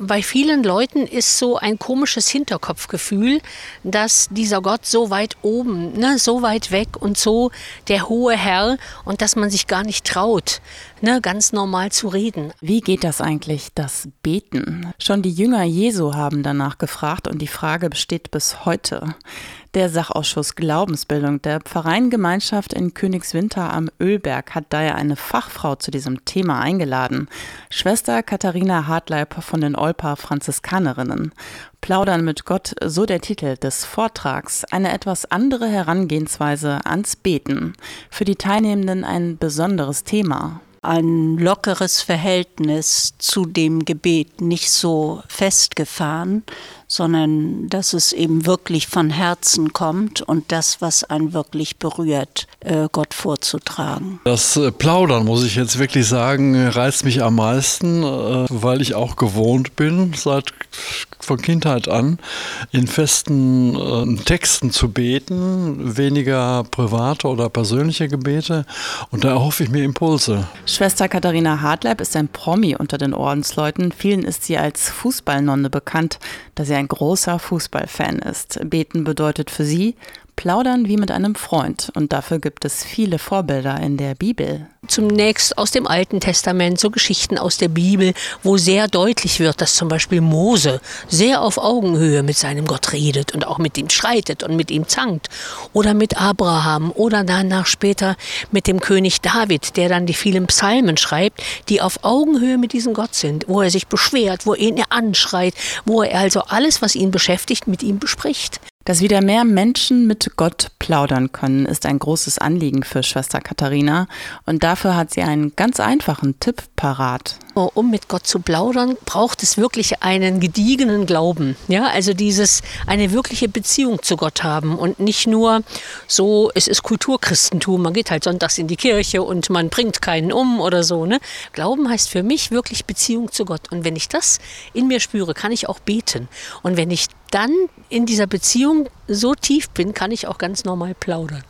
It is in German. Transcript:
Bei vielen Leuten ist so ein komisches Hinterkopfgefühl, dass dieser Gott so weit oben, ne, so weit weg und so der hohe Herr und dass man sich gar nicht traut, ne, ganz normal zu reden. Wie geht das eigentlich, das Beten? Schon die Jünger Jesu haben danach gefragt und die Frage besteht bis heute. Der Sachausschuss Glaubensbildung der Pfarreiengemeinschaft in Königswinter am Ölberg hat daher eine Fachfrau zu diesem Thema eingeladen. Schwester Katharina Hartleib von den Olpa Franziskanerinnen. Plaudern mit Gott, so der Titel des Vortrags. Eine etwas andere Herangehensweise ans Beten. Für die Teilnehmenden ein besonderes Thema ein lockeres Verhältnis zu dem Gebet, nicht so festgefahren, sondern dass es eben wirklich von Herzen kommt und das, was einen wirklich berührt, äh, Gott vorzutragen. Das äh, Plaudern, muss ich jetzt wirklich sagen, reizt mich am meisten, äh, weil ich auch gewohnt bin, seit von Kindheit an, in festen Texten zu beten, weniger private oder persönliche Gebete und da erhoffe ich mir Impulse. Schwester Katharina Hartleib ist ein Promi unter den Ordensleuten. Vielen ist sie als Fußballnonne bekannt, da sie ein großer Fußballfan ist. Beten bedeutet für sie Plaudern wie mit einem Freund. Und dafür gibt es viele Vorbilder in der Bibel. Zunächst aus dem Alten Testament, so Geschichten aus der Bibel, wo sehr deutlich wird, dass zum Beispiel Mose sehr auf Augenhöhe mit seinem Gott redet und auch mit ihm schreitet und mit ihm zankt. Oder mit Abraham oder danach später mit dem König David, der dann die vielen Psalmen schreibt, die auf Augenhöhe mit diesem Gott sind, wo er sich beschwert, wo er ihn anschreit, wo er also alles, was ihn beschäftigt, mit ihm bespricht. Dass wieder mehr Menschen mit Gott plaudern können, ist ein großes Anliegen für Schwester Katharina und dafür hat sie einen ganz einfachen Tipp parat. Oh, um mit Gott zu plaudern, braucht es wirklich einen gediegenen Glauben. Ja, also dieses, eine wirkliche Beziehung zu Gott haben und nicht nur so, es ist Kulturchristentum, man geht halt sonntags in die Kirche und man bringt keinen um oder so. Ne? Glauben heißt für mich wirklich Beziehung zu Gott. Und wenn ich das in mir spüre, kann ich auch beten. Und wenn ich dann in dieser Beziehung so tief bin, kann ich auch ganz normal plaudern.